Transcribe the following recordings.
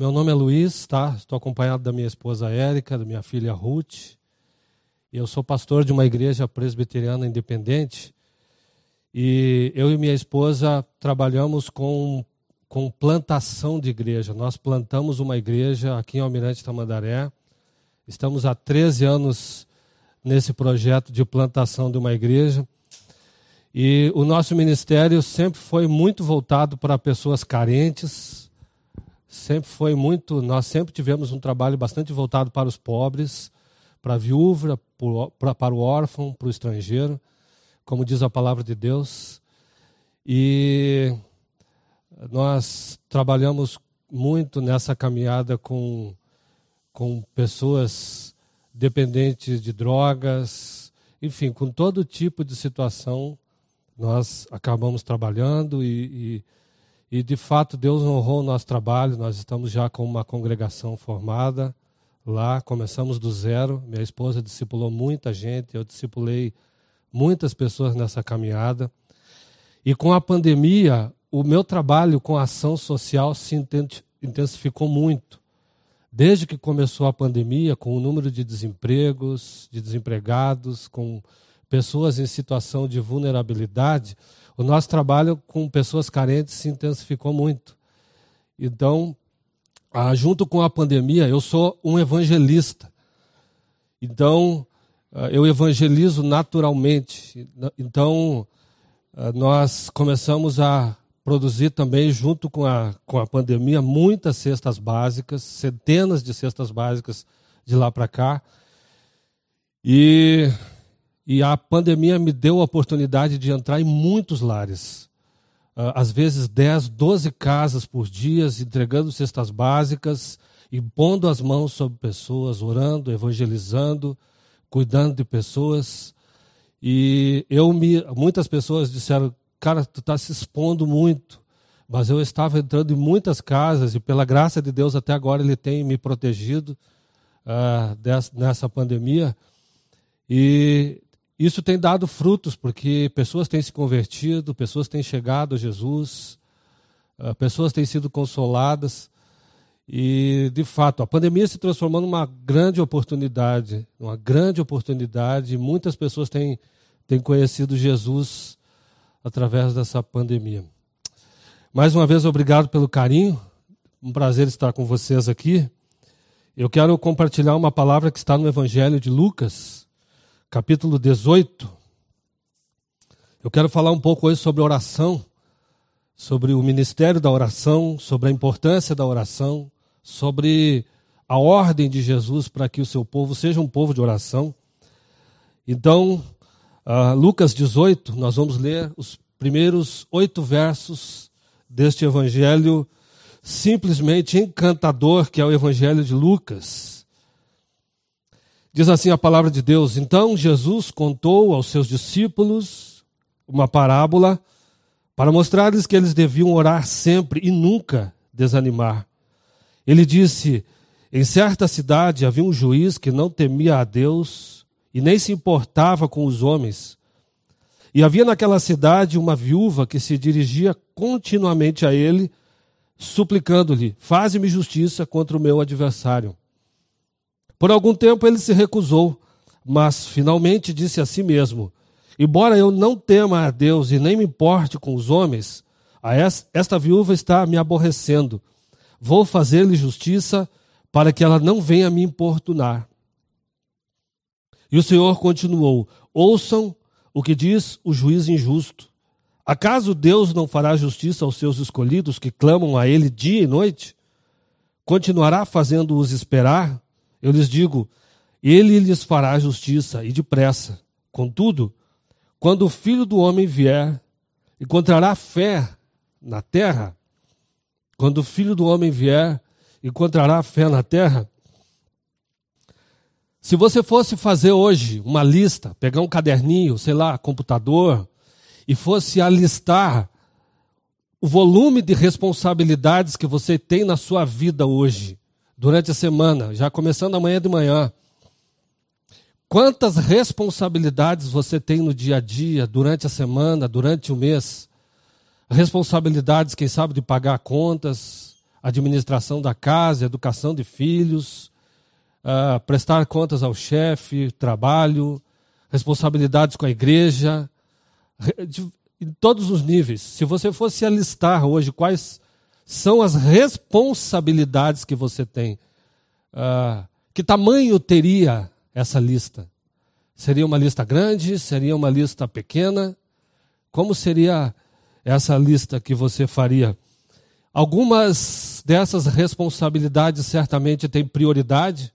meu nome é Luiz, tá? Estou acompanhado da minha esposa Érica, da minha filha Ruth. E eu sou pastor de uma igreja presbiteriana independente. E eu e minha esposa trabalhamos com, com plantação de igreja. Nós plantamos uma igreja aqui em Almirante Tamandaré. Estamos há 13 anos nesse projeto de plantação de uma igreja. E o nosso ministério sempre foi muito voltado para pessoas carentes, sempre foi muito, nós sempre tivemos um trabalho bastante voltado para os pobres, para a viúva, para o órfão, para o estrangeiro, como diz a palavra de Deus. E nós trabalhamos muito nessa caminhada com, com pessoas dependentes de drogas, enfim, com todo tipo de situação nós acabamos trabalhando e, e, e, de fato Deus honrou o nosso trabalho. Nós estamos já com uma congregação formada lá, começamos do zero. Minha esposa discipulou muita gente, eu discipulei muitas pessoas nessa caminhada. E com a pandemia, o meu trabalho com ação social se intensificou muito. Desde que começou a pandemia, com o número de desempregos, de desempregados, com pessoas em situação de vulnerabilidade, o nosso trabalho com pessoas carentes se intensificou muito. Então, ah, junto com a pandemia, eu sou um evangelista. Então, ah, eu evangelizo naturalmente. Então, ah, nós começamos a produzir também, junto com a, com a pandemia, muitas cestas básicas, centenas de cestas básicas de lá para cá. E e a pandemia me deu a oportunidade de entrar em muitos lares. Uh, às vezes 10, 12 casas por dia, entregando cestas básicas e pondo as mãos sobre pessoas, orando, evangelizando, cuidando de pessoas. E eu me, muitas pessoas disseram, cara, tu está se expondo muito. Mas eu estava entrando em muitas casas e pela graça de Deus até agora Ele tem me protegido uh, dessa, nessa pandemia. E isso tem dado frutos, porque pessoas têm se convertido, pessoas têm chegado a Jesus, ah, pessoas têm sido consoladas. E, de fato, a pandemia se transformou numa grande oportunidade, uma grande oportunidade. Muitas pessoas têm, têm conhecido Jesus através dessa pandemia. Mais uma vez, obrigado pelo carinho. Um prazer estar com vocês aqui. Eu quero compartilhar uma palavra que está no Evangelho de Lucas, capítulo 18. Eu quero falar um pouco hoje sobre oração, sobre o ministério da oração, sobre a importância da oração, sobre a ordem de Jesus para que o seu povo seja um povo de oração. Então, uh, Lucas 18, nós vamos ler os primeiros oito versos deste evangelho simplesmente encantador, que é o evangelho de Lucas. Diz assim a palavra de Deus: Então Jesus contou aos seus discípulos uma parábola para mostrar-lhes que eles deviam orar sempre e nunca desanimar. Ele disse: Em certa cidade havia um juiz que não temia a Deus e nem se importava com os homens. E havia naquela cidade uma viúva que se dirigia continuamente a ele, suplicando-lhe: Faze-me justiça contra o meu adversário. Por algum tempo ele se recusou, mas finalmente disse a si mesmo: Embora eu não tema a Deus e nem me importe com os homens, esta viúva está me aborrecendo. Vou fazer-lhe justiça para que ela não venha me importunar. E o Senhor continuou: Ouçam o que diz o juiz injusto. Acaso Deus não fará justiça aos seus escolhidos que clamam a Ele dia e noite? Continuará fazendo-os esperar? Eu lhes digo: ele lhes fará justiça e depressa. Contudo, quando o filho do homem vier, encontrará fé na terra. Quando o filho do homem vier, encontrará fé na terra. Se você fosse fazer hoje uma lista, pegar um caderninho, sei lá, computador, e fosse alistar o volume de responsabilidades que você tem na sua vida hoje, durante a semana, já começando amanhã de manhã. Quantas responsabilidades você tem no dia a dia, durante a semana, durante o mês? Responsabilidades, quem sabe, de pagar contas, administração da casa, educação de filhos, uh, prestar contas ao chefe, trabalho, responsabilidades com a igreja, de, em todos os níveis. Se você fosse alistar hoje quais são as responsabilidades que você tem, uh, que tamanho teria essa lista? Seria uma lista grande? Seria uma lista pequena? Como seria essa lista que você faria? Algumas dessas responsabilidades certamente têm prioridade,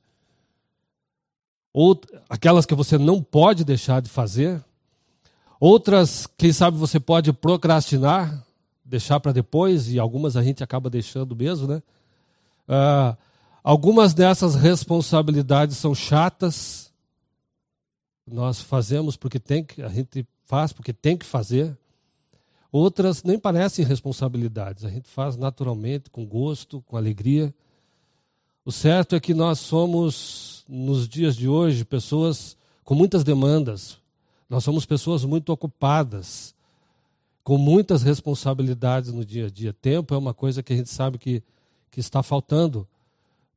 ou aquelas que você não pode deixar de fazer. Outras, quem sabe você pode procrastinar, deixar para depois, e algumas a gente acaba deixando mesmo, né? Uh, algumas dessas responsabilidades são chatas, nós fazemos porque tem que, a gente faz porque tem que fazer. Outras nem parecem responsabilidades, a gente faz naturalmente, com gosto, com alegria. O certo é que nós somos, nos dias de hoje, pessoas com muitas demandas. Nós somos pessoas muito ocupadas, com muitas responsabilidades no dia a dia. Tempo é uma coisa que a gente sabe que, que está faltando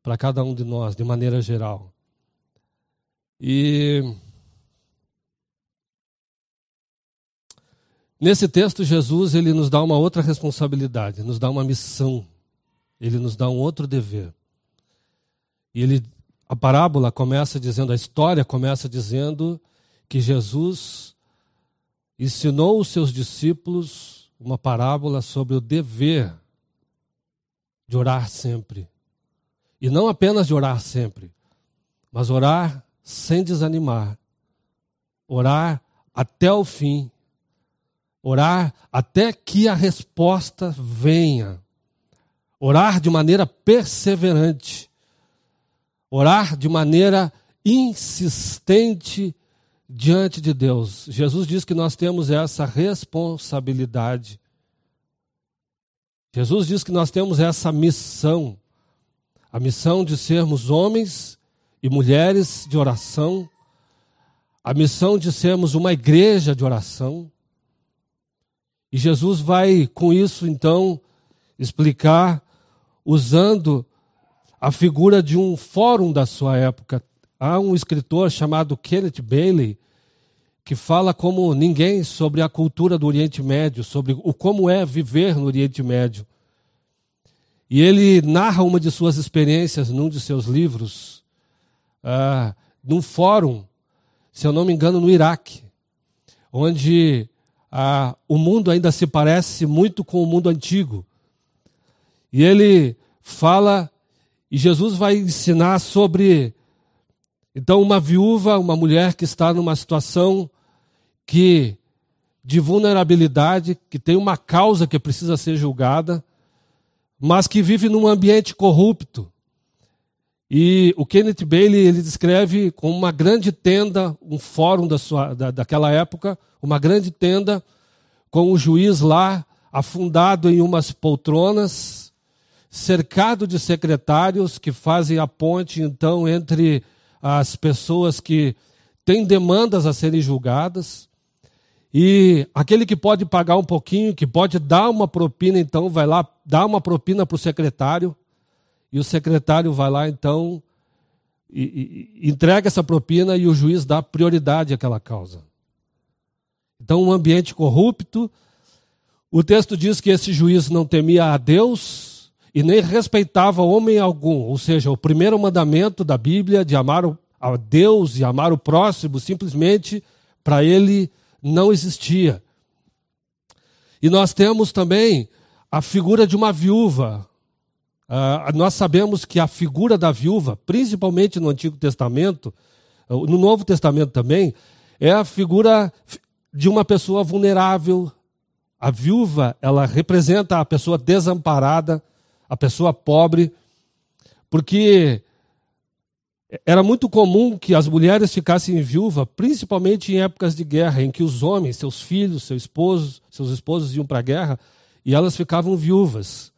para cada um de nós, de maneira geral. E Nesse texto, Jesus ele nos dá uma outra responsabilidade, nos dá uma missão, ele nos dá um outro dever. E ele, a parábola começa dizendo, a história começa dizendo que Jesus ensinou os seus discípulos uma parábola sobre o dever de orar sempre. E não apenas de orar sempre, mas orar sem desanimar. Orar até o fim Orar até que a resposta venha. Orar de maneira perseverante. Orar de maneira insistente diante de Deus. Jesus diz que nós temos essa responsabilidade. Jesus diz que nós temos essa missão, a missão de sermos homens e mulheres de oração, a missão de sermos uma igreja de oração, e Jesus vai, com isso, então, explicar, usando a figura de um fórum da sua época. Há um escritor chamado Kenneth Bailey que fala como ninguém sobre a cultura do Oriente Médio, sobre o como é viver no Oriente Médio. E ele narra uma de suas experiências num de seus livros, uh, num fórum, se eu não me engano, no Iraque, onde ah, o mundo ainda se parece muito com o mundo antigo. E ele fala, e Jesus vai ensinar sobre, então, uma viúva, uma mulher que está numa situação que de vulnerabilidade, que tem uma causa que precisa ser julgada, mas que vive num ambiente corrupto. E o Kenneth Bailey ele descreve como uma grande tenda, um fórum da sua, da, daquela época, uma grande tenda com o juiz lá afundado em umas poltronas, cercado de secretários que fazem a ponte então entre as pessoas que têm demandas a serem julgadas. E aquele que pode pagar um pouquinho, que pode dar uma propina, então vai lá dar uma propina para o secretário, e o secretário vai lá então e, e, entrega essa propina e o juiz dá prioridade àquela causa. Então, um ambiente corrupto. O texto diz que esse juiz não temia a Deus e nem respeitava homem algum. Ou seja, o primeiro mandamento da Bíblia de amar a Deus e amar o próximo, simplesmente para ele não existia. E nós temos também a figura de uma viúva. Uh, nós sabemos que a figura da viúva, principalmente no Antigo Testamento, no Novo Testamento também, é a figura de uma pessoa vulnerável. A viúva, ela representa a pessoa desamparada, a pessoa pobre, porque era muito comum que as mulheres ficassem viúvas, principalmente em épocas de guerra, em que os homens, seus filhos, seus esposos, seus esposos iam para a guerra e elas ficavam viúvas.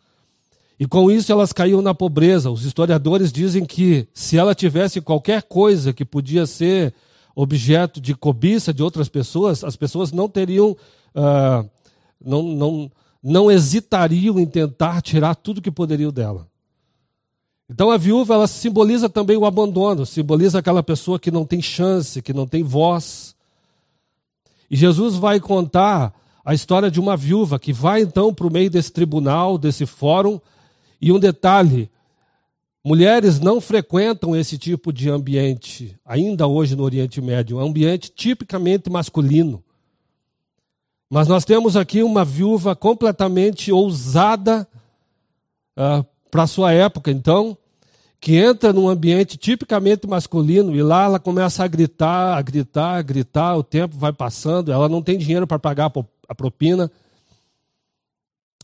E com isso elas caíam na pobreza. Os historiadores dizem que se ela tivesse qualquer coisa que podia ser objeto de cobiça de outras pessoas, as pessoas não teriam, uh, não, não, não hesitariam em tentar tirar tudo que poderiam dela. Então a viúva ela simboliza também o abandono, simboliza aquela pessoa que não tem chance, que não tem voz. E Jesus vai contar a história de uma viúva que vai então para o meio desse tribunal, desse fórum, e um detalhe: mulheres não frequentam esse tipo de ambiente, ainda hoje no Oriente Médio, é um ambiente tipicamente masculino. Mas nós temos aqui uma viúva completamente ousada uh, para a sua época, então, que entra num ambiente tipicamente masculino e lá ela começa a gritar, a gritar, a gritar, o tempo vai passando, ela não tem dinheiro para pagar a propina.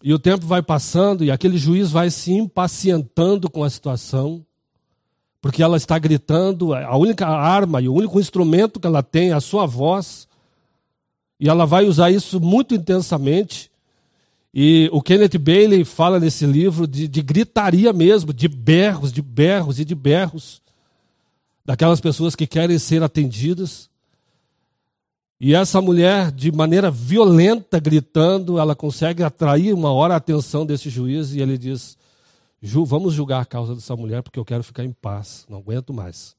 E o tempo vai passando e aquele juiz vai se impacientando com a situação, porque ela está gritando, a única arma e o único instrumento que ela tem é a sua voz. E ela vai usar isso muito intensamente. E o Kenneth Bailey fala nesse livro de, de gritaria mesmo, de berros, de berros e de berros, daquelas pessoas que querem ser atendidas. E essa mulher, de maneira violenta, gritando, ela consegue atrair uma hora a atenção desse juiz e ele diz: Ju, vamos julgar a causa dessa mulher porque eu quero ficar em paz, não aguento mais.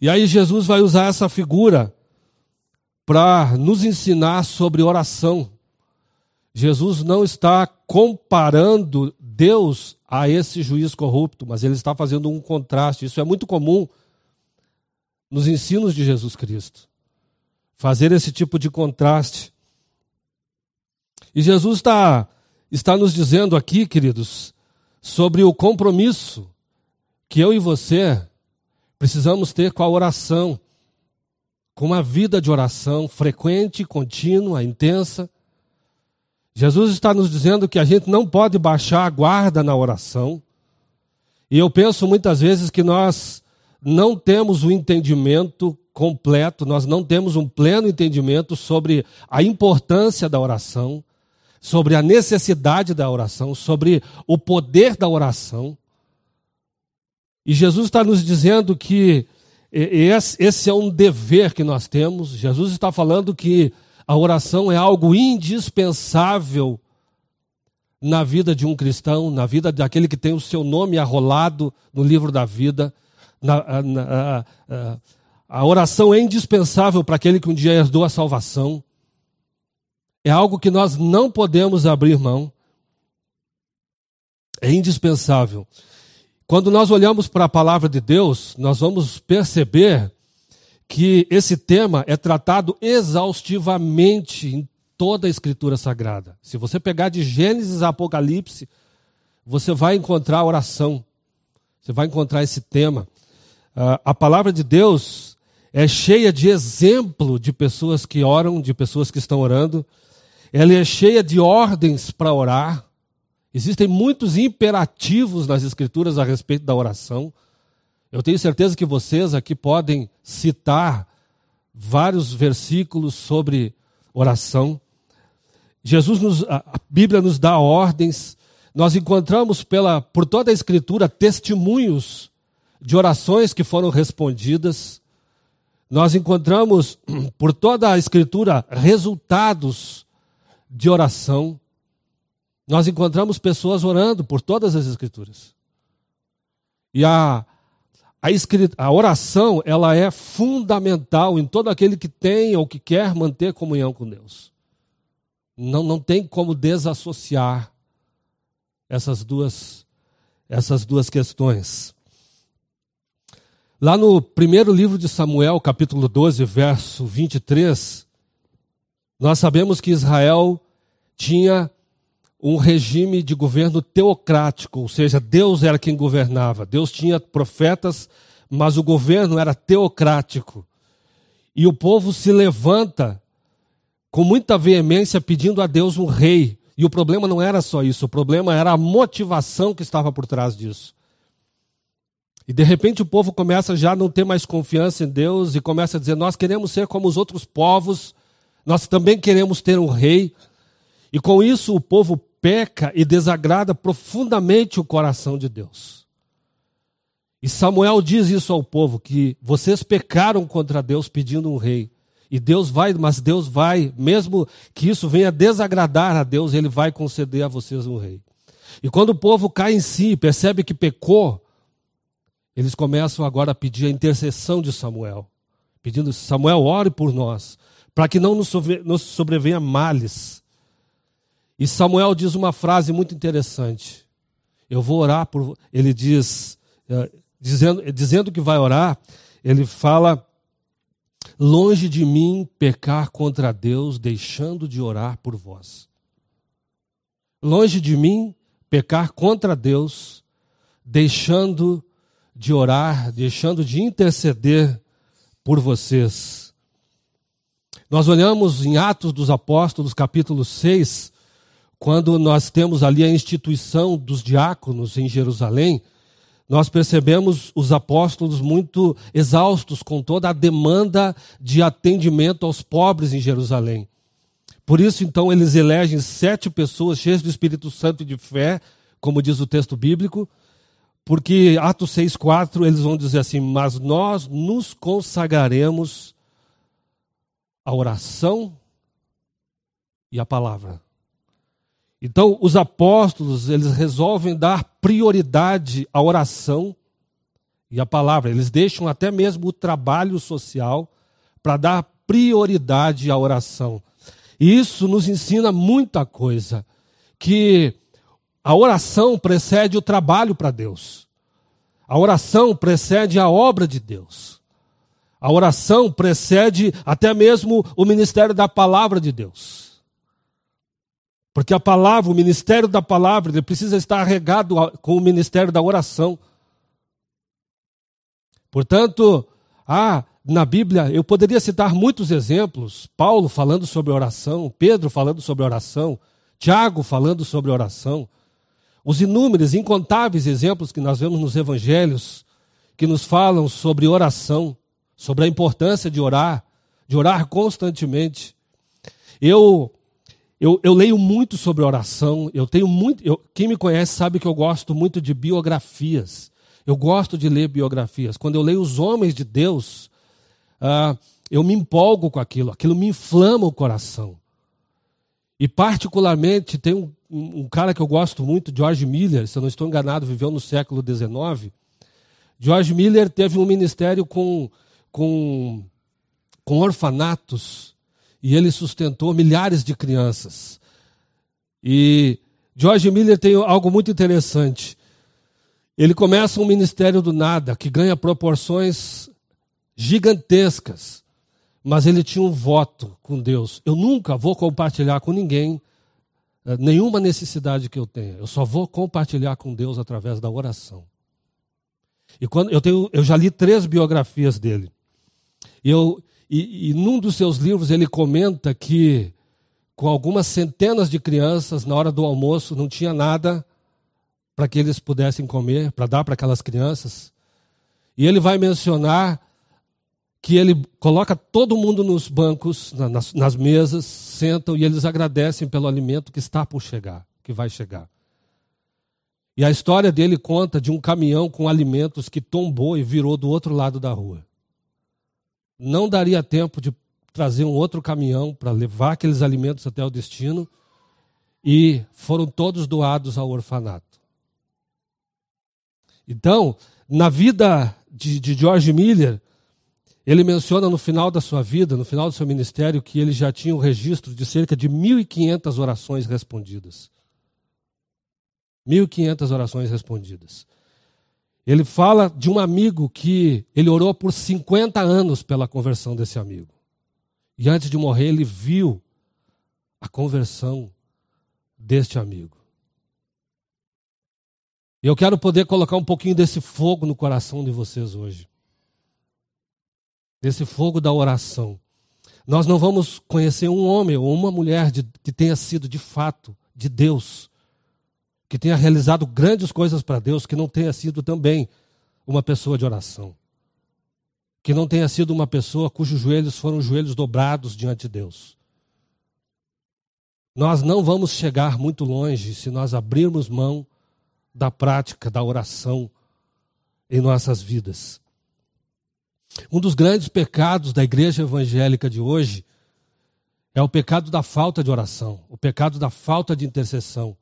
E aí Jesus vai usar essa figura para nos ensinar sobre oração. Jesus não está comparando Deus a esse juiz corrupto, mas ele está fazendo um contraste. Isso é muito comum nos ensinos de Jesus Cristo. Fazer esse tipo de contraste. E Jesus está, está nos dizendo aqui, queridos, sobre o compromisso que eu e você precisamos ter com a oração com uma vida de oração frequente, contínua, intensa. Jesus está nos dizendo que a gente não pode baixar a guarda na oração. E eu penso muitas vezes que nós não temos o um entendimento completo, nós não temos um pleno entendimento sobre a importância da oração, sobre a necessidade da oração, sobre o poder da oração. E Jesus está nos dizendo que esse é um dever que nós temos. Jesus está falando que a oração é algo indispensável na vida de um cristão, na vida daquele que tem o seu nome arrolado no livro da vida. Na, na, a, a oração é indispensável para aquele que um dia herdou a salvação. É algo que nós não podemos abrir mão. É indispensável. Quando nós olhamos para a palavra de Deus, nós vamos perceber que esse tema é tratado exaustivamente em toda a Escritura Sagrada. Se você pegar de Gênesis a Apocalipse, você vai encontrar oração, você vai encontrar esse tema. Uh, a palavra de Deus é cheia de exemplo de pessoas que oram, de pessoas que estão orando. Ela é cheia de ordens para orar. Existem muitos imperativos nas Escrituras a respeito da oração. Eu tenho certeza que vocês aqui podem citar vários versículos sobre oração. Jesus nos, a Bíblia nos dá ordens. Nós encontramos pela, por toda a Escritura testemunhos de orações que foram respondidas. Nós encontramos por toda a Escritura resultados de oração nós encontramos pessoas orando por todas as escrituras. E a, a, a oração, ela é fundamental em todo aquele que tem ou que quer manter comunhão com Deus. Não, não tem como desassociar essas duas, essas duas questões. Lá no primeiro livro de Samuel, capítulo 12, verso 23, nós sabemos que Israel tinha um regime de governo teocrático, ou seja, Deus era quem governava. Deus tinha profetas, mas o governo era teocrático. E o povo se levanta com muita veemência pedindo a Deus um rei. E o problema não era só isso, o problema era a motivação que estava por trás disso. E de repente o povo começa já a não ter mais confiança em Deus e começa a dizer: Nós queremos ser como os outros povos, nós também queremos ter um rei. E com isso o povo peca e desagrada profundamente o coração de Deus. E Samuel diz isso ao povo: que vocês pecaram contra Deus pedindo um rei. E Deus vai, mas Deus vai, mesmo que isso venha desagradar a Deus, Ele vai conceder a vocês um rei. E quando o povo cai em si e percebe que pecou, eles começam agora a pedir a intercessão de Samuel, pedindo: Samuel, ore por nós, para que não nos, sobrevenha males. E Samuel diz uma frase muito interessante. Eu vou orar por. Ele diz, eh, dizendo, dizendo que vai orar, ele fala: Longe de mim pecar contra Deus, deixando de orar por vós. Longe de mim pecar contra Deus, deixando de orar, deixando de interceder por vocês. Nós olhamos em Atos dos Apóstolos, capítulo 6, quando nós temos ali a instituição dos diáconos em Jerusalém, nós percebemos os apóstolos muito exaustos com toda a demanda de atendimento aos pobres em Jerusalém. Por isso, então, eles elegem sete pessoas cheias do Espírito Santo e de fé, como diz o texto bíblico, porque Atos 6,4 eles vão dizer assim: Mas nós nos consagraremos à oração e à palavra. Então, os apóstolos, eles resolvem dar prioridade à oração e à palavra. Eles deixam até mesmo o trabalho social para dar prioridade à oração. E isso nos ensina muita coisa, que a oração precede o trabalho para Deus. A oração precede a obra de Deus. A oração precede até mesmo o ministério da palavra de Deus. Porque a palavra, o ministério da palavra, ele precisa estar regado com o ministério da oração. Portanto, ah, na Bíblia, eu poderia citar muitos exemplos. Paulo falando sobre oração, Pedro falando sobre oração, Tiago falando sobre oração. Os inúmeros, incontáveis exemplos que nós vemos nos evangelhos, que nos falam sobre oração, sobre a importância de orar, de orar constantemente. Eu eu, eu, leio muito sobre oração. Eu tenho muito. Eu, quem me conhece sabe que eu gosto muito de biografias. Eu gosto de ler biografias. Quando eu leio os homens de Deus, uh, eu me empolgo com aquilo. Aquilo me inflama o coração. E particularmente tem um, um cara que eu gosto muito, George Miller. Se eu não estou enganado, viveu no século XIX. George Miller teve um ministério com, com, com orfanatos e ele sustentou milhares de crianças. E George Miller tem algo muito interessante. Ele começa um ministério do nada, que ganha proporções gigantescas, mas ele tinha um voto com Deus. Eu nunca vou compartilhar com ninguém eh, nenhuma necessidade que eu tenha. Eu só vou compartilhar com Deus através da oração. E quando eu tenho, eu já li três biografias dele. E eu e, e num dos seus livros ele comenta que com algumas centenas de crianças, na hora do almoço, não tinha nada para que eles pudessem comer, para dar para aquelas crianças. E ele vai mencionar que ele coloca todo mundo nos bancos, nas, nas, mesas, sentam e eles agradecem pelo alimento que está por chegar, que vai chegar. E a história dele conta de um caminhão com alimentos que tombou e virou do outro lado da rua não daria tempo de trazer um outro caminhão para levar aqueles alimentos até o destino e foram todos doados ao orfanato. Então, na vida de, de George Miller, ele menciona no final da sua vida, no final do seu ministério, que ele já tinha um registro de cerca de 1.500 orações respondidas. 1.500 orações respondidas. Ele fala de um amigo que ele orou por 50 anos pela conversão desse amigo. E antes de morrer, ele viu a conversão deste amigo. E eu quero poder colocar um pouquinho desse fogo no coração de vocês hoje. Desse fogo da oração. Nós não vamos conhecer um homem ou uma mulher de, que tenha sido de fato de Deus que tenha realizado grandes coisas para Deus, que não tenha sido também uma pessoa de oração. Que não tenha sido uma pessoa cujos joelhos foram joelhos dobrados diante de Deus. Nós não vamos chegar muito longe se nós abrirmos mão da prática da oração em nossas vidas. Um dos grandes pecados da igreja evangélica de hoje é o pecado da falta de oração, o pecado da falta de intercessão.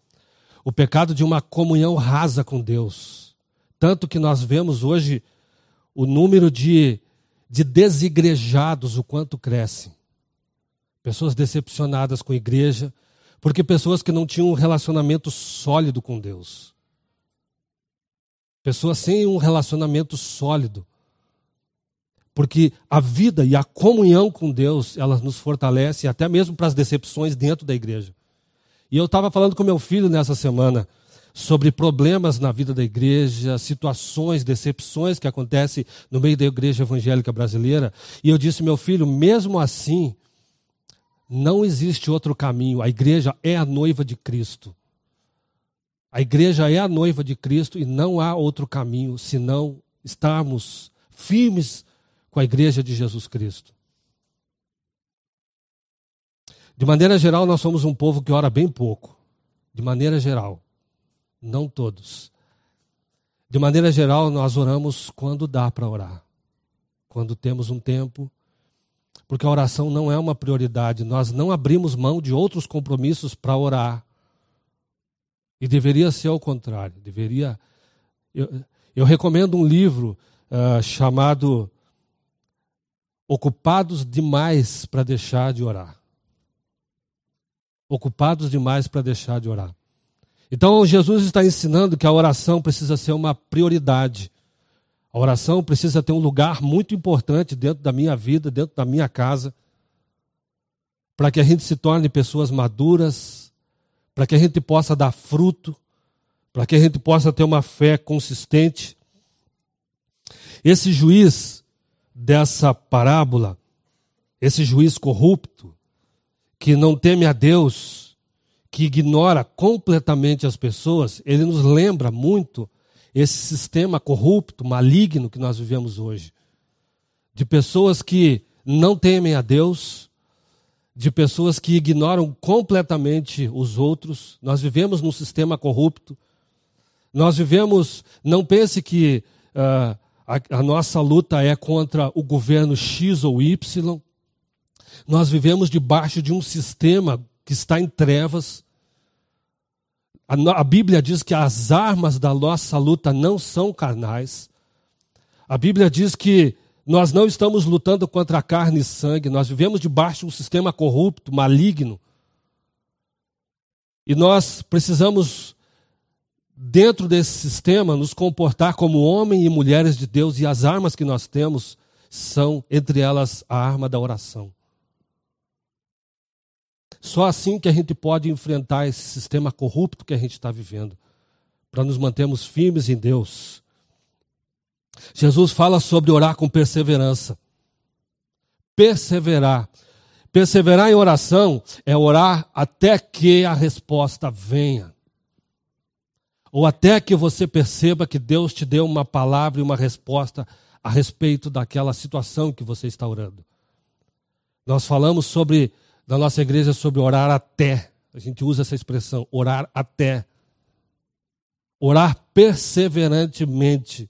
O pecado de uma comunhão rasa com Deus. Tanto que nós vemos hoje o número de, de desigrejados, o quanto cresce. Pessoas decepcionadas com a igreja, porque pessoas que não tinham um relacionamento sólido com Deus. Pessoas sem um relacionamento sólido. Porque a vida e a comunhão com Deus, elas nos fortalecem até mesmo para as decepções dentro da igreja. E eu estava falando com meu filho nessa semana sobre problemas na vida da igreja, situações, decepções que acontecem no meio da igreja evangélica brasileira. E eu disse, meu filho, mesmo assim, não existe outro caminho. A igreja é a noiva de Cristo. A igreja é a noiva de Cristo e não há outro caminho senão estarmos firmes com a igreja de Jesus Cristo. De maneira geral, nós somos um povo que ora bem pouco. De maneira geral. Não todos. De maneira geral, nós oramos quando dá para orar. Quando temos um tempo. Porque a oração não é uma prioridade. Nós não abrimos mão de outros compromissos para orar. E deveria ser ao contrário. Deveria. Eu, eu recomendo um livro uh, chamado ocupados demais para deixar de orar. Ocupados demais para deixar de orar. Então, Jesus está ensinando que a oração precisa ser uma prioridade. A oração precisa ter um lugar muito importante dentro da minha vida, dentro da minha casa, para que a gente se torne pessoas maduras, para que a gente possa dar fruto, para que a gente possa ter uma fé consistente. Esse juiz, dessa parábola, esse juiz corrupto, que não teme a Deus, que ignora completamente as pessoas, ele nos lembra muito esse sistema corrupto, maligno que nós vivemos hoje. De pessoas que não temem a Deus, de pessoas que ignoram completamente os outros. Nós vivemos num sistema corrupto. Nós vivemos, não pense que uh, a, a nossa luta é contra o governo X ou Y. Nós vivemos debaixo de um sistema que está em trevas. A, Bíblia diz que as armas da nossa luta não são carnais. A Bíblia diz que nós não estamos lutando contra carne e sangue, nós vivemos debaixo de um sistema corrupto, maligno. E nós precisamos dentro desse sistema, nos comportar como homens e mulheres de Deus, e as armas que nós temos são, entre elas, a arma da oração. Só assim que a gente pode enfrentar esse sistema corrupto que a gente está vivendo, para nos mantermos firmes em Deus. Jesus fala sobre orar com perseverança. Perseverar. Perseverar em oração é orar até que a resposta venha ou até que você perceba que Deus te deu uma palavra e uma resposta a respeito daquela situação que você está orando. Nós falamos sobre, na nossa igreja, sobre orar até. A gente usa essa expressão, orar até. Orar perseverantemente.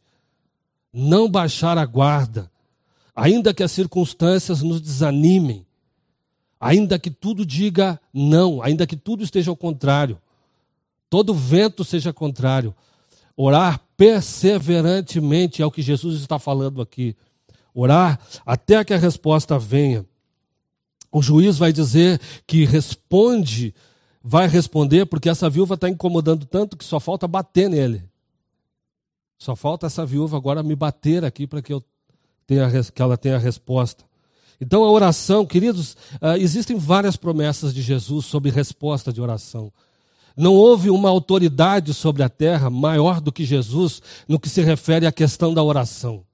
Não baixar a guarda. Ainda que as circunstâncias nos desanimem. Ainda que tudo diga não. Ainda que tudo esteja ao contrário todo vento seja contrário. Orar perseverantemente é o que Jesus está falando aqui. Orar até que a resposta venha. O juiz vai dizer que responde, vai responder, porque essa viúva está incomodando tanto que só falta bater nele. Só falta essa viúva agora me bater aqui para que, eu tenha, que ela tenha a resposta. Então a oração, queridos, uh, existem várias promessas de Jesus sobre resposta de oração. Não houve uma autoridade sobre a terra maior do que Jesus no que se refere à questão da oração.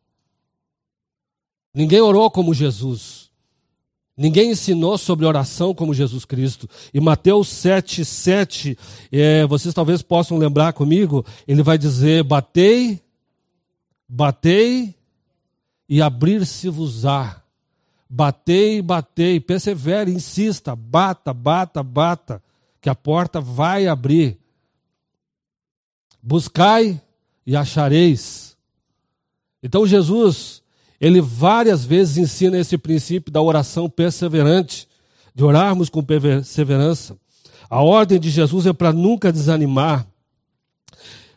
Ninguém orou como Jesus. Ninguém ensinou sobre oração como Jesus Cristo. E Mateus 7, 7, é, vocês talvez possam lembrar comigo, ele vai dizer: Batei, batei e abrir-se-vos-á. Batei, batei, persevere, insista, bata, bata, bata que a porta vai abrir. Buscai e achareis. Então Jesus, ele várias vezes ensina esse princípio da oração perseverante, de orarmos com perseverança. A ordem de Jesus é para nunca desanimar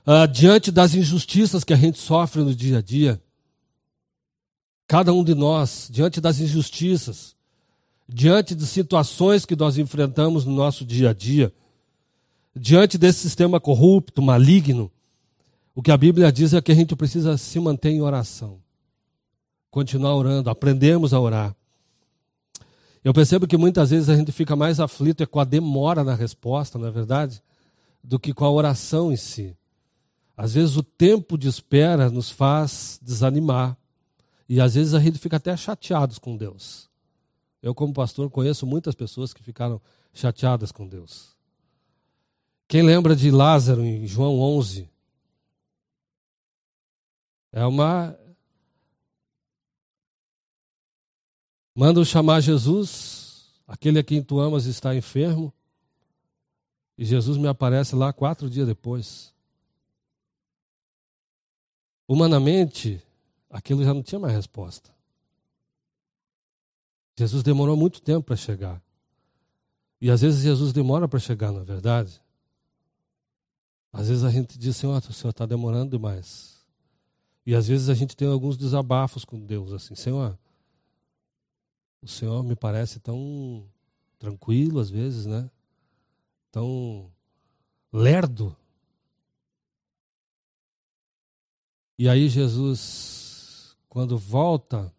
uh, diante das injustiças que a gente sofre no dia a dia. Cada um de nós, diante das injustiças, diante de situações que nós enfrentamos no nosso dia a dia, diante desse sistema corrupto, maligno, o que a Bíblia diz é que a gente precisa se manter em oração, continuar orando, aprendemos a orar. Eu percebo que muitas vezes a gente fica mais aflito é com a demora na resposta, não é verdade? Do que com a oração em si. Às vezes o tempo de espera nos faz desanimar. E às vezes a gente fica até chateados com Deus. Eu, como pastor, conheço muitas pessoas que ficaram chateadas com Deus. Quem lembra de Lázaro em João 11? É uma. Mandam chamar Jesus, aquele a quem tu amas está enfermo. E Jesus me aparece lá quatro dias depois. Humanamente, aquilo já não tinha mais resposta. Jesus demorou muito tempo para chegar. E às vezes Jesus demora para chegar, na é verdade. Às vezes a gente diz, Senhor, o Senhor está demorando demais. E às vezes a gente tem alguns desabafos com Deus, assim, Senhor, o Senhor me parece tão tranquilo às vezes, né? Tão lerdo. E aí Jesus, quando volta,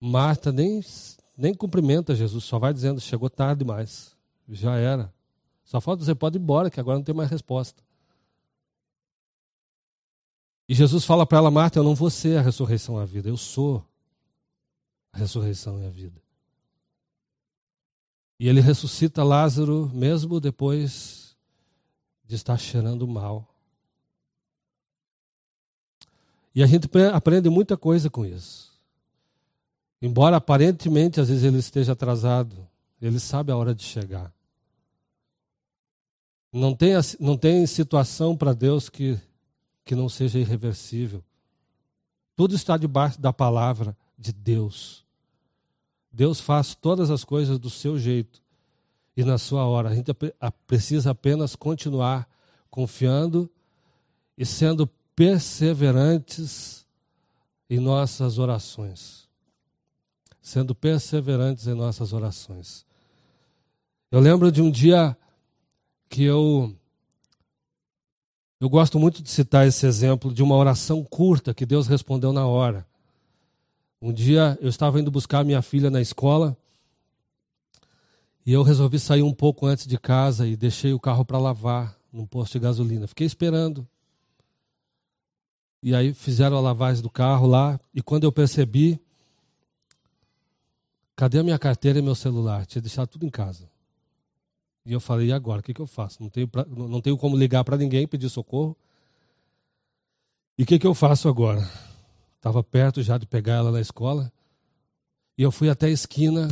Marta nem, nem cumprimenta Jesus, só vai dizendo, chegou tarde demais. Já era. Só falta dizer, pode ir embora, que agora não tem mais resposta. E Jesus fala para ela, Marta, eu não vou ser a ressurreição a vida, eu sou a ressurreição e a vida. E ele ressuscita Lázaro mesmo depois de estar cheirando mal. E a gente aprende muita coisa com isso. Embora aparentemente às vezes ele esteja atrasado, ele sabe a hora de chegar. Não tem, não tem situação para Deus que, que não seja irreversível. Tudo está debaixo da palavra de Deus. Deus faz todas as coisas do seu jeito e na sua hora. A gente precisa apenas continuar confiando e sendo perseverantes em nossas orações. Sendo perseverantes em nossas orações. Eu lembro de um dia que eu eu gosto muito de citar esse exemplo de uma oração curta que Deus respondeu na hora. Um dia eu estava indo buscar minha filha na escola e eu resolvi sair um pouco antes de casa e deixei o carro para lavar num posto de gasolina. Fiquei esperando. E aí fizeram a lavagem do carro lá e quando eu percebi, cadê a minha carteira e meu celular? Tinha deixado tudo em casa. E eu falei, e agora? O que, que eu faço? Não tenho, pra, não tenho como ligar para ninguém, pedir socorro. E o que, que eu faço agora? Estava perto já de pegar ela na escola. E eu fui até a esquina.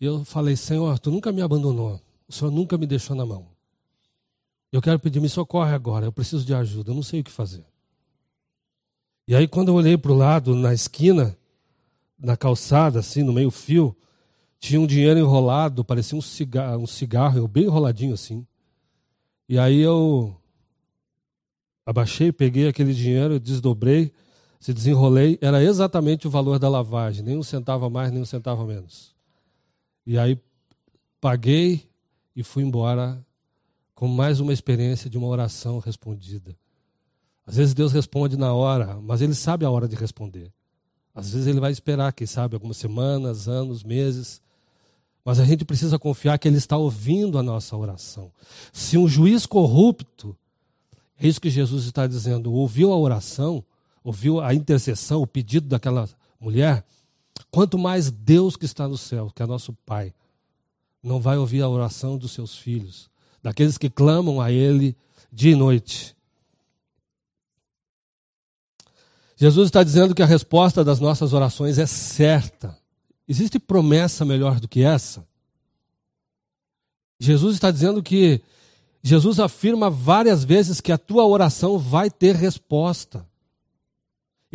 E eu falei, Senhor, tu nunca me abandonou. O Senhor nunca me deixou na mão. Eu quero pedir, me socorre agora. Eu preciso de ajuda. Eu não sei o que fazer. E aí, quando eu olhei para o lado, na esquina, na calçada, assim, no meio-fio, tinha um dinheiro enrolado, parecia um cigarro, um cigarro bem enroladinho assim. E aí eu abaixei, peguei aquele dinheiro, desdobrei, se desenrolei, era exatamente o valor da lavagem, nem um centavo a mais, nem um centavo a menos. E aí paguei e fui embora com mais uma experiência de uma oração respondida. Às vezes Deus responde na hora, mas Ele sabe a hora de responder. Às vezes Ele vai esperar, quem sabe, algumas semanas, anos, meses, mas a gente precisa confiar que Ele está ouvindo a nossa oração. Se um juiz corrupto, é isso que Jesus está dizendo, ouviu a oração, ouviu a intercessão, o pedido daquela mulher, quanto mais Deus que está no céu, que é nosso Pai, não vai ouvir a oração dos seus filhos, daqueles que clamam a Ele dia e noite. Jesus está dizendo que a resposta das nossas orações é certa. Existe promessa melhor do que essa? Jesus está dizendo que Jesus afirma várias vezes que a tua oração vai ter resposta.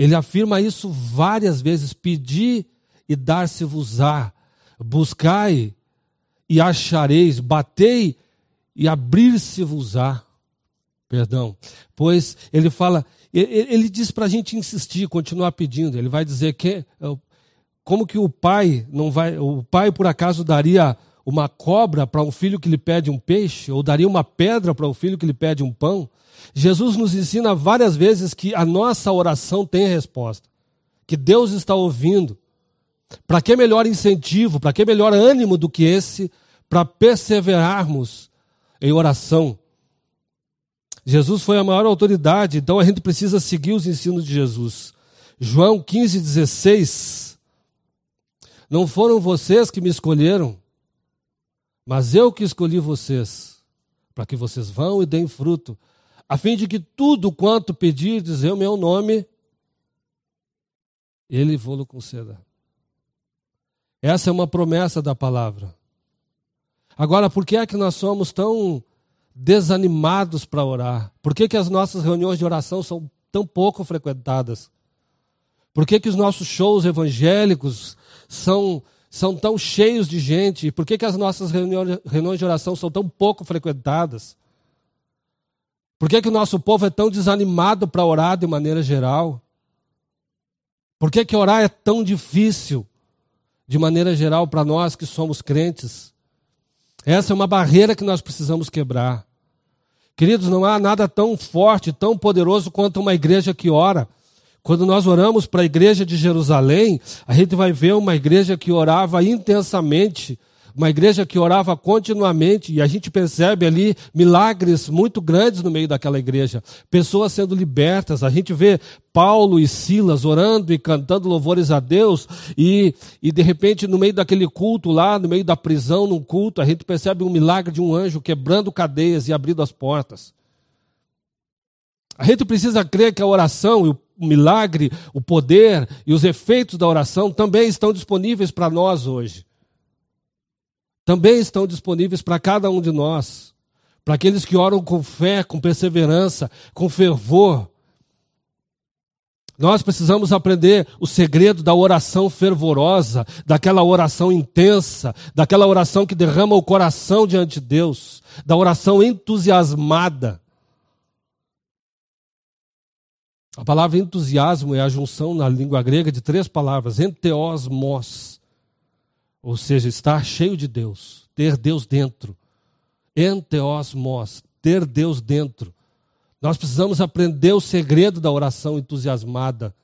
Ele afirma isso várias vezes: pedi e dar-se-vos-á, buscai e achareis, batei e abrir-se-vos-á. Perdão. Pois ele fala, ele, diz para a gente insistir, continuar pedindo. Ele vai dizer que é, como que o pai não vai, o pai por acaso daria uma cobra para um filho que lhe pede um peixe, ou daria uma pedra para o um filho que lhe pede um pão? Jesus nos ensina várias vezes que a nossa oração tem resposta, que Deus está ouvindo. Para que melhor incentivo, para que melhor ânimo do que esse para perseverarmos em oração? Jesus foi a maior autoridade, então a gente precisa seguir os ensinos de Jesus. João 15, 16. Não foram vocês que me escolheram, mas eu que escolhi vocês, para que vocês vão e deem fruto, a fim de que tudo quanto pedirdes em meu nome, ele vou-lo conceda. Essa é uma promessa da palavra. Agora, por que é que nós somos tão desanimados para orar? Por que, que as nossas reuniões de oração são tão pouco frequentadas? Por que, que os nossos shows evangélicos são são tão cheios de gente? Por que, que as nossas reuniões de oração são tão pouco frequentadas? Por que, que o nosso povo é tão desanimado para orar de maneira geral? Por que, que orar é tão difícil de maneira geral para nós que somos crentes? Essa é uma barreira que nós precisamos quebrar. Queridos, não há nada tão forte, tão poderoso quanto uma igreja que ora. Quando nós oramos para a igreja de Jerusalém, a gente vai ver uma igreja que orava intensamente, uma igreja que orava continuamente, e a gente percebe ali milagres muito grandes no meio daquela igreja, pessoas sendo libertas. A gente vê Paulo e Silas orando e cantando louvores a Deus, e, e de repente, no meio daquele culto lá, no meio da prisão, num culto, a gente percebe um milagre de um anjo quebrando cadeias e abrindo as portas. A gente precisa crer que a oração e o o milagre, o poder e os efeitos da oração também estão disponíveis para nós hoje. Também estão disponíveis para cada um de nós. Para aqueles que oram com fé, com perseverança, com fervor. Nós precisamos aprender o segredo da oração fervorosa, daquela oração intensa, daquela oração que derrama o coração diante de Deus, da oração entusiasmada. A palavra entusiasmo é a junção na língua grega de três palavras, enteosmos, ou seja, estar cheio de Deus, ter Deus dentro. Enteosmos, ter Deus dentro. Nós precisamos aprender o segredo da oração entusiasmada,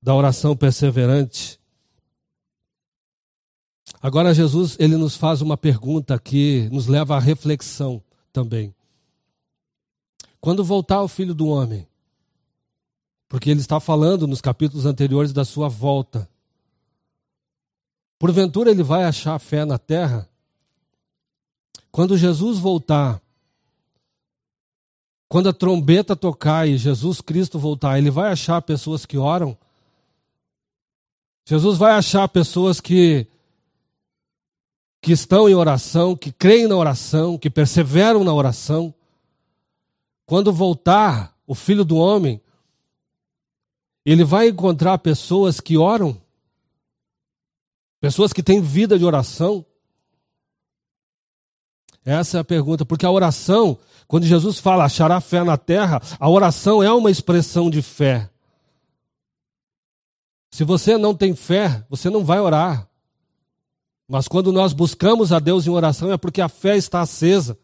da oração perseverante. Agora Jesus, ele nos faz uma pergunta que nos leva à reflexão também. Quando voltar o Filho do homem, porque ele está falando nos capítulos anteriores da sua volta. Porventura ele vai achar fé na terra? Quando Jesus voltar, quando a trombeta tocar e Jesus Cristo voltar, ele vai achar pessoas que oram? Jesus vai achar pessoas que que estão em oração, que creem na oração, que perseveram na oração. Quando voltar o Filho do homem, ele vai encontrar pessoas que oram, pessoas que têm vida de oração. Essa é a pergunta, porque a oração, quando Jesus fala achará fé na terra, a oração é uma expressão de fé. Se você não tem fé, você não vai orar. Mas quando nós buscamos a Deus em oração é porque a fé está acesa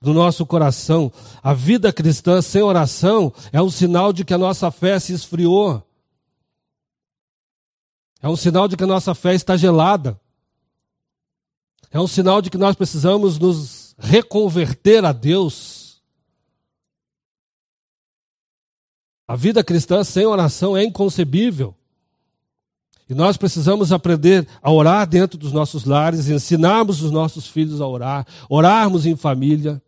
do nosso coração. A vida cristã sem oração é um sinal de que a nossa fé se esfriou. É um sinal de que a nossa fé está gelada. É um sinal de que nós precisamos nos reconverter a Deus. A vida cristã sem oração é inconcebível. E nós precisamos aprender a orar dentro dos nossos lares, ensinarmos os nossos filhos a orar, orarmos em família.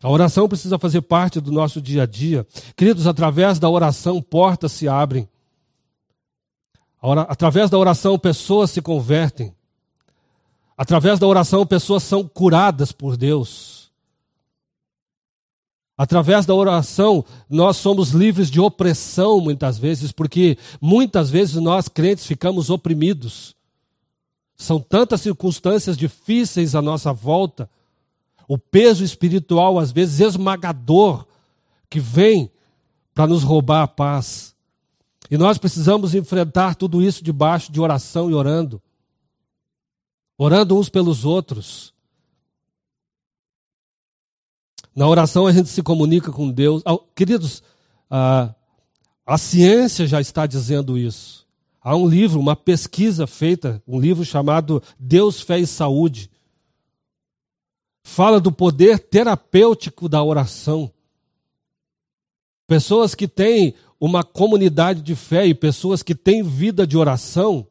A oração precisa fazer parte do nosso dia a dia. Queridos, através da oração, portas se abrem. Através da oração, pessoas se convertem. Através da oração, pessoas são curadas por Deus. Através da oração, nós somos livres de opressão muitas vezes, porque muitas vezes nós crentes ficamos oprimidos. São tantas circunstâncias difíceis à nossa volta, o peso espiritual, às vezes esmagador, que vem para nos roubar a paz. E nós precisamos enfrentar tudo isso debaixo de oração e orando. Orando uns pelos outros. Na oração a gente se comunica com Deus. Queridos, a, a ciência já está dizendo isso. Há um livro, uma pesquisa feita, um livro chamado Deus, Fé e Saúde. Fala do poder terapêutico da oração. Pessoas que têm uma comunidade de fé e pessoas que têm vida de oração.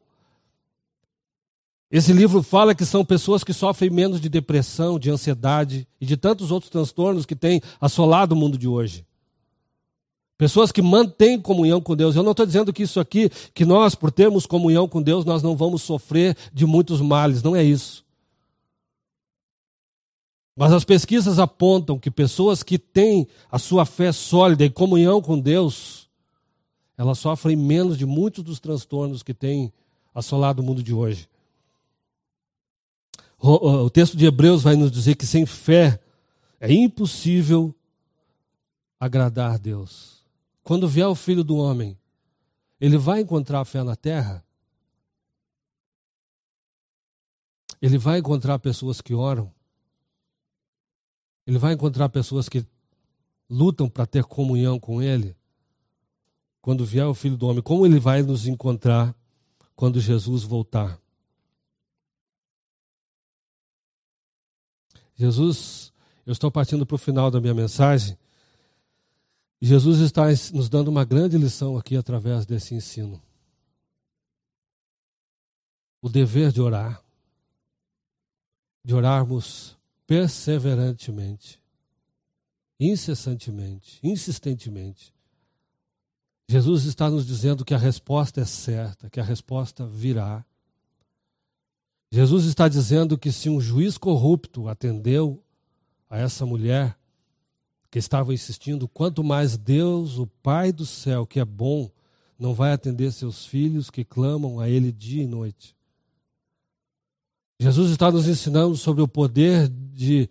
Esse livro fala que são pessoas que sofrem menos de depressão, de ansiedade e de tantos outros transtornos que têm assolado o mundo de hoje. Pessoas que mantêm comunhão com Deus. Eu não estou dizendo que isso aqui, que nós, por termos comunhão com Deus, nós não vamos sofrer de muitos males. Não é isso. Mas as pesquisas apontam que pessoas que têm a sua fé sólida e comunhão com Deus, elas sofrem menos de muitos dos transtornos que têm assolado o mundo de hoje. O, texto de Hebreus vai nos dizer que sem fé é impossível agradar a Deus. Quando vier o filho do homem, ele vai encontrar fé na terra? Ele vai encontrar pessoas que oram? Ele vai encontrar pessoas que lutam para ter comunhão com Ele? Quando vier o filho do homem, como ele vai nos encontrar quando Jesus voltar? Jesus, eu estou partindo para o final da minha mensagem. Jesus está nos dando uma grande lição aqui através desse ensino. O dever de orar, de orarmos perseverantemente, incessantemente, insistentemente. Jesus está nos dizendo que a resposta é certa, que a resposta virá. Jesus está dizendo que se um juiz corrupto atendeu a essa mulher, que estava insistindo, quanto mais Deus, o Pai do céu, que é bom, não vai atender seus filhos que clamam a Ele dia e noite. Jesus está nos ensinando sobre o poder de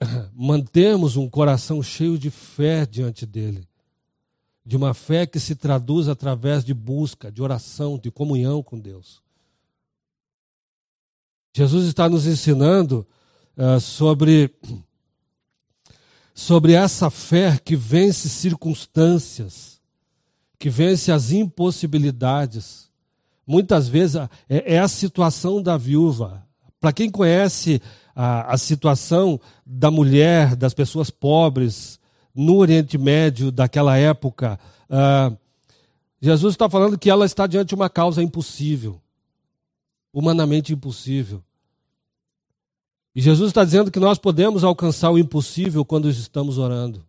mantermos um coração cheio de fé diante dele. De uma fé que se traduz através de busca, de oração, de comunhão com Deus. Jesus está nos ensinando uh, sobre sobre essa fé que vence circunstâncias, que vence as impossibilidades. Muitas vezes é, é a situação da viúva. Para quem conhece a, a situação da mulher, das pessoas pobres no Oriente Médio daquela época, uh, Jesus está falando que ela está diante de uma causa impossível, humanamente impossível. E Jesus está dizendo que nós podemos alcançar o impossível quando estamos orando.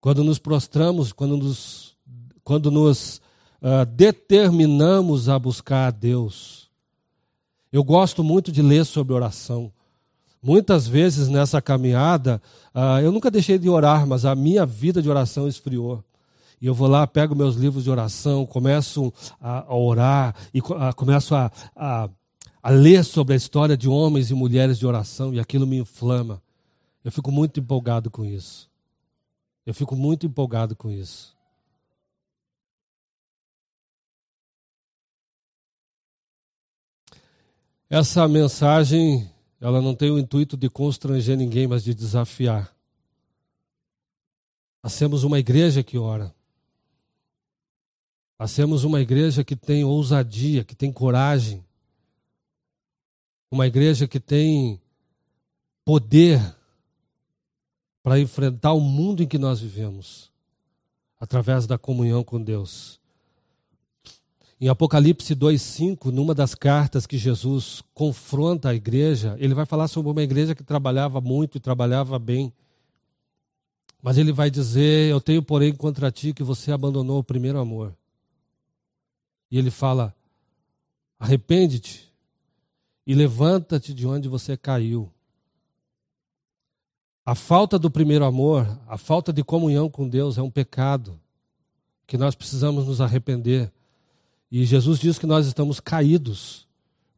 Quando nos prostramos, quando nos, quando nos uh, determinamos a buscar a Deus. Eu gosto muito de ler sobre oração. Muitas vezes nessa caminhada, uh, eu nunca deixei de orar, mas a minha vida de oração esfriou. E eu vou lá, pego meus livros de oração, começo a, a orar e uh, começo a, a a ler sobre a história de homens e mulheres de oração e aquilo me inflama. Eu fico muito empolgado com isso. Eu fico muito empolgado com isso. Essa mensagem, ela não tem o intuito de constranger ninguém, mas de desafiar. Nós temos uma igreja que ora. Nós temos uma igreja que tem ousadia, que tem coragem uma igreja que tem poder para enfrentar o mundo em que nós vivemos, através da comunhão com Deus. Em Apocalipse 2,5, numa das cartas que Jesus confronta a igreja, ele vai falar sobre uma igreja que trabalhava muito e trabalhava bem. Mas ele vai dizer: Eu tenho, porém, contra ti que você abandonou o primeiro amor. E ele fala: Arrepende-te e levanta-te de onde você caiu. A falta do primeiro amor, a falta de comunhão com Deus é um pecado que nós precisamos nos arrepender. E Jesus diz que nós estamos caídos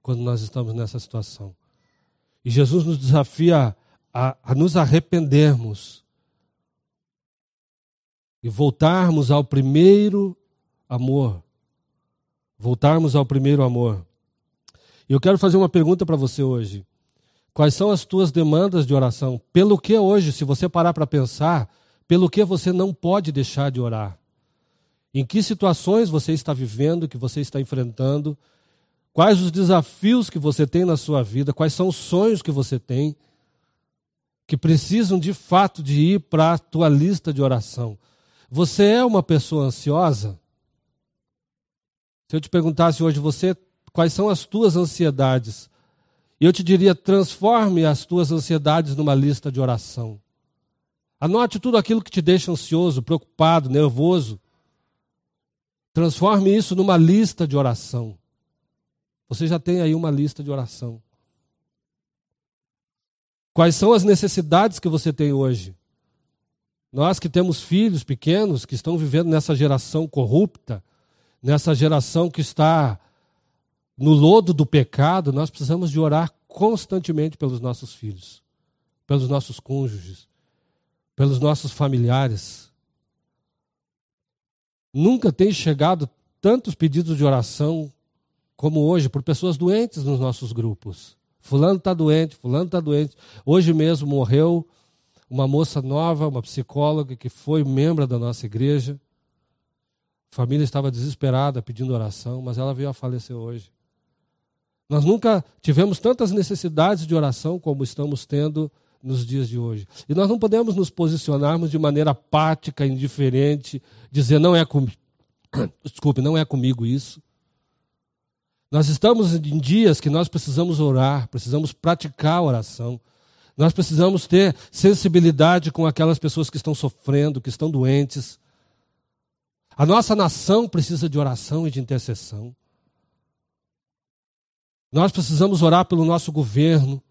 quando nós estamos nessa situação. E Jesus nos desafia a, a nos arrependermos e voltarmos ao primeiro amor. Voltarmos ao primeiro amor. E eu quero fazer uma pergunta para você hoje. Quais são as tuas demandas de oração? Pelo que hoje, se você parar para pensar, pelo que você não pode deixar de orar? Em que situações você está vivendo, que você está enfrentando? Quais os desafios que você tem na sua vida? Quais são os sonhos que você tem que precisam de fato de ir para a tua lista de oração? Você é uma pessoa ansiosa? Se eu te perguntasse hoje, você, quais são as tuas ansiedades? Eu te diria: transforme as tuas ansiedades numa lista de oração. Anote tudo aquilo que te deixa ansioso, preocupado, nervoso. Transforme isso numa lista de oração. Você já tem aí uma lista de oração. Quais são as necessidades que você tem hoje? Nós que temos filhos pequenos que estão vivendo nessa geração corrupta, nessa geração que está no lodo do pecado, nós precisamos de orar constantemente pelos nossos filhos, pelos nossos cônjuges, pelos nossos familiares. Nunca tem chegado tantos pedidos de oração como hoje por pessoas doentes nos nossos grupos. Fulano está doente, fulano está doente. Hoje mesmo morreu uma moça nova, uma psicóloga que foi membro da nossa igreja. A família estava desesperada pedindo oração, mas ela veio a falecer hoje. Nós nunca tivemos tantas necessidades de oração como estamos tendo nos dias de hoje. E nós não podemos nos posicionarmos de maneira apática, indiferente, dizer não é comigo. Desculpe, não é comigo isso. Nós estamos em dias que nós precisamos orar, precisamos praticar a oração. Nós precisamos ter sensibilidade com aquelas pessoas que estão sofrendo, que estão doentes. A nossa nação precisa de oração e de intercessão. Nós precisamos orar pelo nosso governo.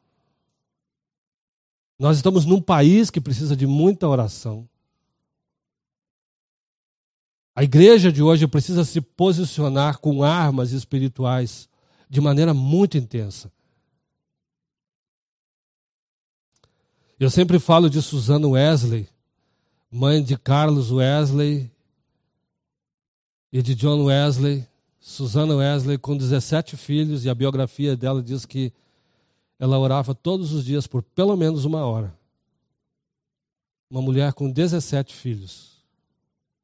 Nós estamos num país que precisa de muita oração. A igreja de hoje precisa se posicionar com armas espirituais de maneira muito intensa. Eu sempre falo de Susana Wesley, mãe de Carlos Wesley e de John Wesley. Susana Wesley, com 17 filhos, e a biografia dela diz que ela orava todos os dias por pelo menos uma hora. Uma mulher com 17 filhos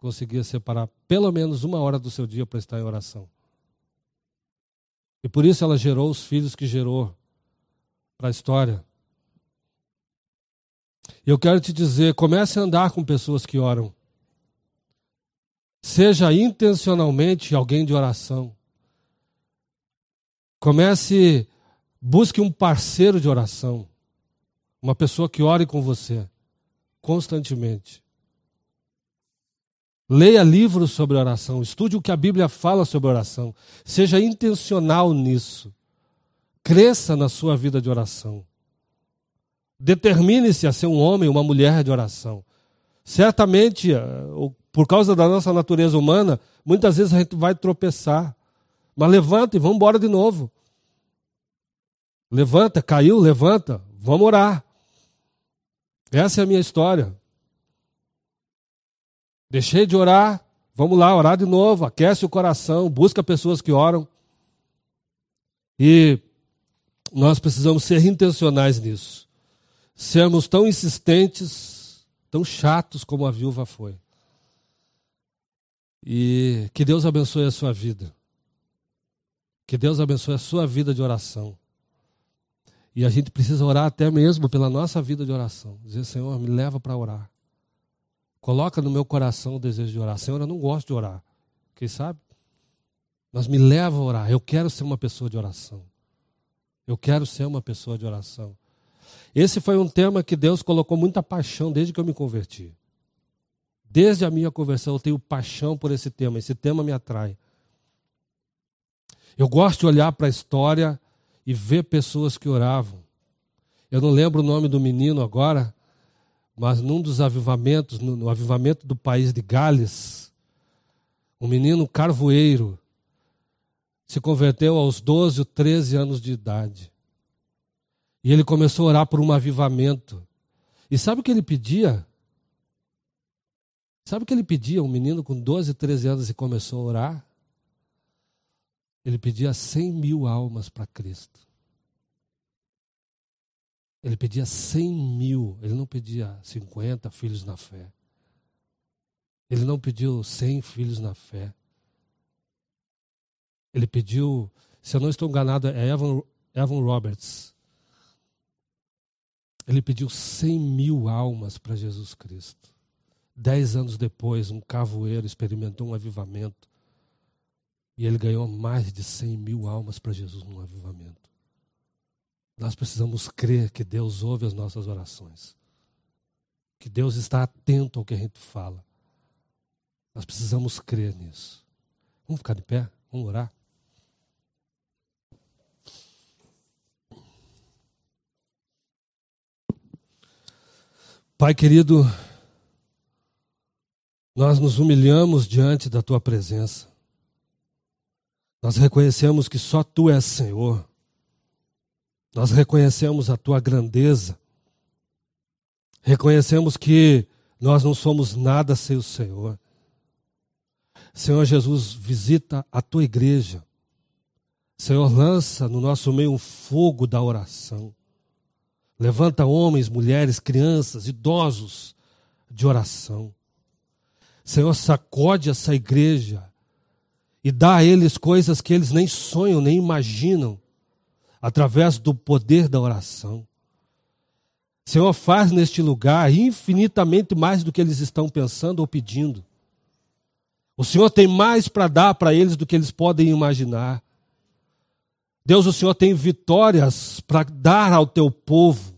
conseguia separar pelo menos uma hora do seu dia para estar em oração. E por isso ela gerou os filhos que gerou para a história. Eu quero te dizer: comece a andar com pessoas que oram. Seja intencionalmente alguém de oração. Comece, busque um parceiro de oração. Uma pessoa que ore com você constantemente. Leia livros sobre oração, estude o que a Bíblia fala sobre oração. Seja intencional nisso. Cresça na sua vida de oração. Determine-se a ser um homem, uma mulher de oração. Certamente, eh, por causa da nossa natureza humana, muitas vezes a gente vai tropeçar. Mas levanta e vamos embora de novo. Levanta, caiu, levanta, vamos orar. Essa é a minha história. Deixei de orar, vamos lá, orar de novo, aquece o coração, busca pessoas que oram. E nós precisamos ser intencionais nisso. Sermos tão insistentes, tão chatos como a viúva foi. E que Deus abençoe a sua vida. Que Deus abençoe a sua vida de oração. E a gente precisa orar até mesmo pela nossa vida de oração. Dizer, Senhor, me leva para orar. Coloca no meu coração o desejo de orar. Senhor, eu não gosto de orar. Quem sabe? Mas me leva a orar. Eu quero ser uma pessoa de oração. Eu quero ser uma pessoa de oração. Esse foi um tema que Deus colocou muita paixão desde que eu me converti. Desde a minha conversão eu tenho paixão por esse tema, esse tema me atrai. Eu gosto de olhar para a história e ver pessoas que oravam. Eu não lembro o nome do menino agora, mas num dos avivamentos, no, no avivamento do país de Gales, um menino carvoeiro se converteu aos 12 ou 13 anos de idade. E ele começou a orar por um avivamento. E sabe o que ele pedia? Sabe o que ele pedia? Um menino com 12, 13 anos e começou a orar? Ele pedia 100 mil almas para Cristo. Ele pedia 100 mil, ele não pedia 50 filhos na fé. Ele não pediu 100 filhos na fé. Ele pediu, se eu não estou enganado, é Evan, Evan Roberts. Ele pediu 100 mil almas para Jesus Cristo. Dez anos depois, um cavoeiro experimentou um avivamento. E ele ganhou mais de 100 mil almas para Jesus num avivamento. Nós precisamos crer que Deus ouve as nossas orações. Que Deus está atento ao que a gente fala. Nós precisamos crer nisso. Vamos ficar de pé? Vamos orar? Pai querido, nós nos humilhamos diante da tua presença. Nós reconhecemos que só tu és Senhor. Nós reconhecemos a tua grandeza. Reconhecemos que nós não somos nada sem o Senhor. Senhor Jesus, visita a tua igreja. Senhor, lança no nosso meio um fogo da oração. Levanta homens, mulheres, crianças, idosos de oração. Senhor, sacode essa igreja e dá a eles coisas que eles nem sonham, nem imaginam, através do poder da oração. Senhor, faz neste lugar infinitamente mais do que eles estão pensando ou pedindo. O Senhor tem mais para dar para eles do que eles podem imaginar. Deus, o Senhor tem vitórias para dar ao teu povo.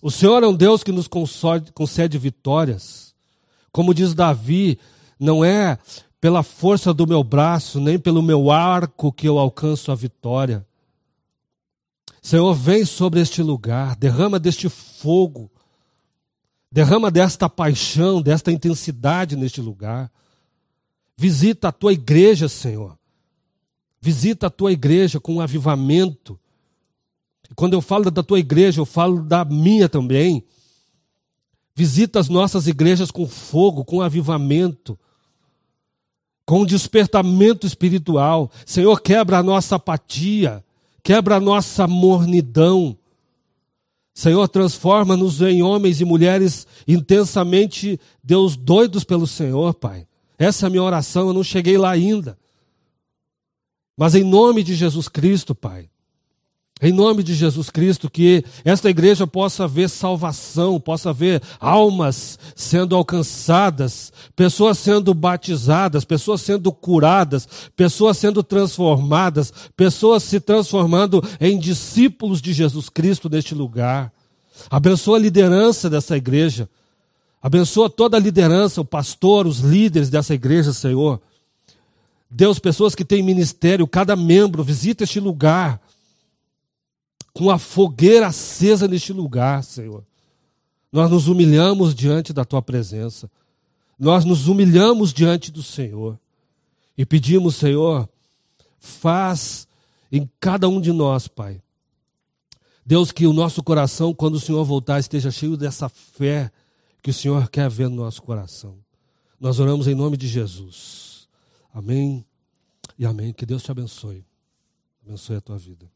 O Senhor é um Deus que nos concede vitórias. Como diz Davi, não é pela força do meu braço, nem pelo meu arco que eu alcanço a vitória. Senhor, vem sobre este lugar, derrama deste fogo, derrama desta paixão, desta intensidade neste lugar. Visita a tua igreja, Senhor. Visita a tua igreja com um avivamento. E quando eu falo da tua igreja, eu falo da minha também. Visita as nossas igrejas com fogo, com avivamento, com despertamento espiritual. Senhor, quebra a nossa apatia, quebra a nossa mornidão. Senhor, transforma-nos em homens e mulheres intensamente, Deus, doidos pelo Senhor, Pai. Essa é a minha oração, eu não cheguei lá ainda. Mas em nome de Jesus Cristo, Pai, em nome de Jesus Cristo, que esta igreja possa ver salvação, possa ver almas sendo alcançadas, pessoas sendo batizadas, pessoas sendo curadas, pessoas sendo transformadas, pessoas se transformando em discípulos de Jesus Cristo neste lugar. Abençoa a liderança dessa igreja. Abençoa toda a liderança, o pastor, os líderes dessa igreja, Senhor. Deus, pessoas que têm ministério, cada membro, visita este lugar com a fogueira acesa neste lugar, Senhor. Nós nos humilhamos diante da tua presença. Nós nos humilhamos diante do Senhor e pedimos, Senhor, faz em cada um de nós, Pai. Deus, que o nosso coração, quando o Senhor voltar, esteja cheio dessa fé que o Senhor quer ver no nosso coração. Nós oramos em nome de Jesus. Amém e amém. Que Deus te abençoe. Abençoe a tua vida.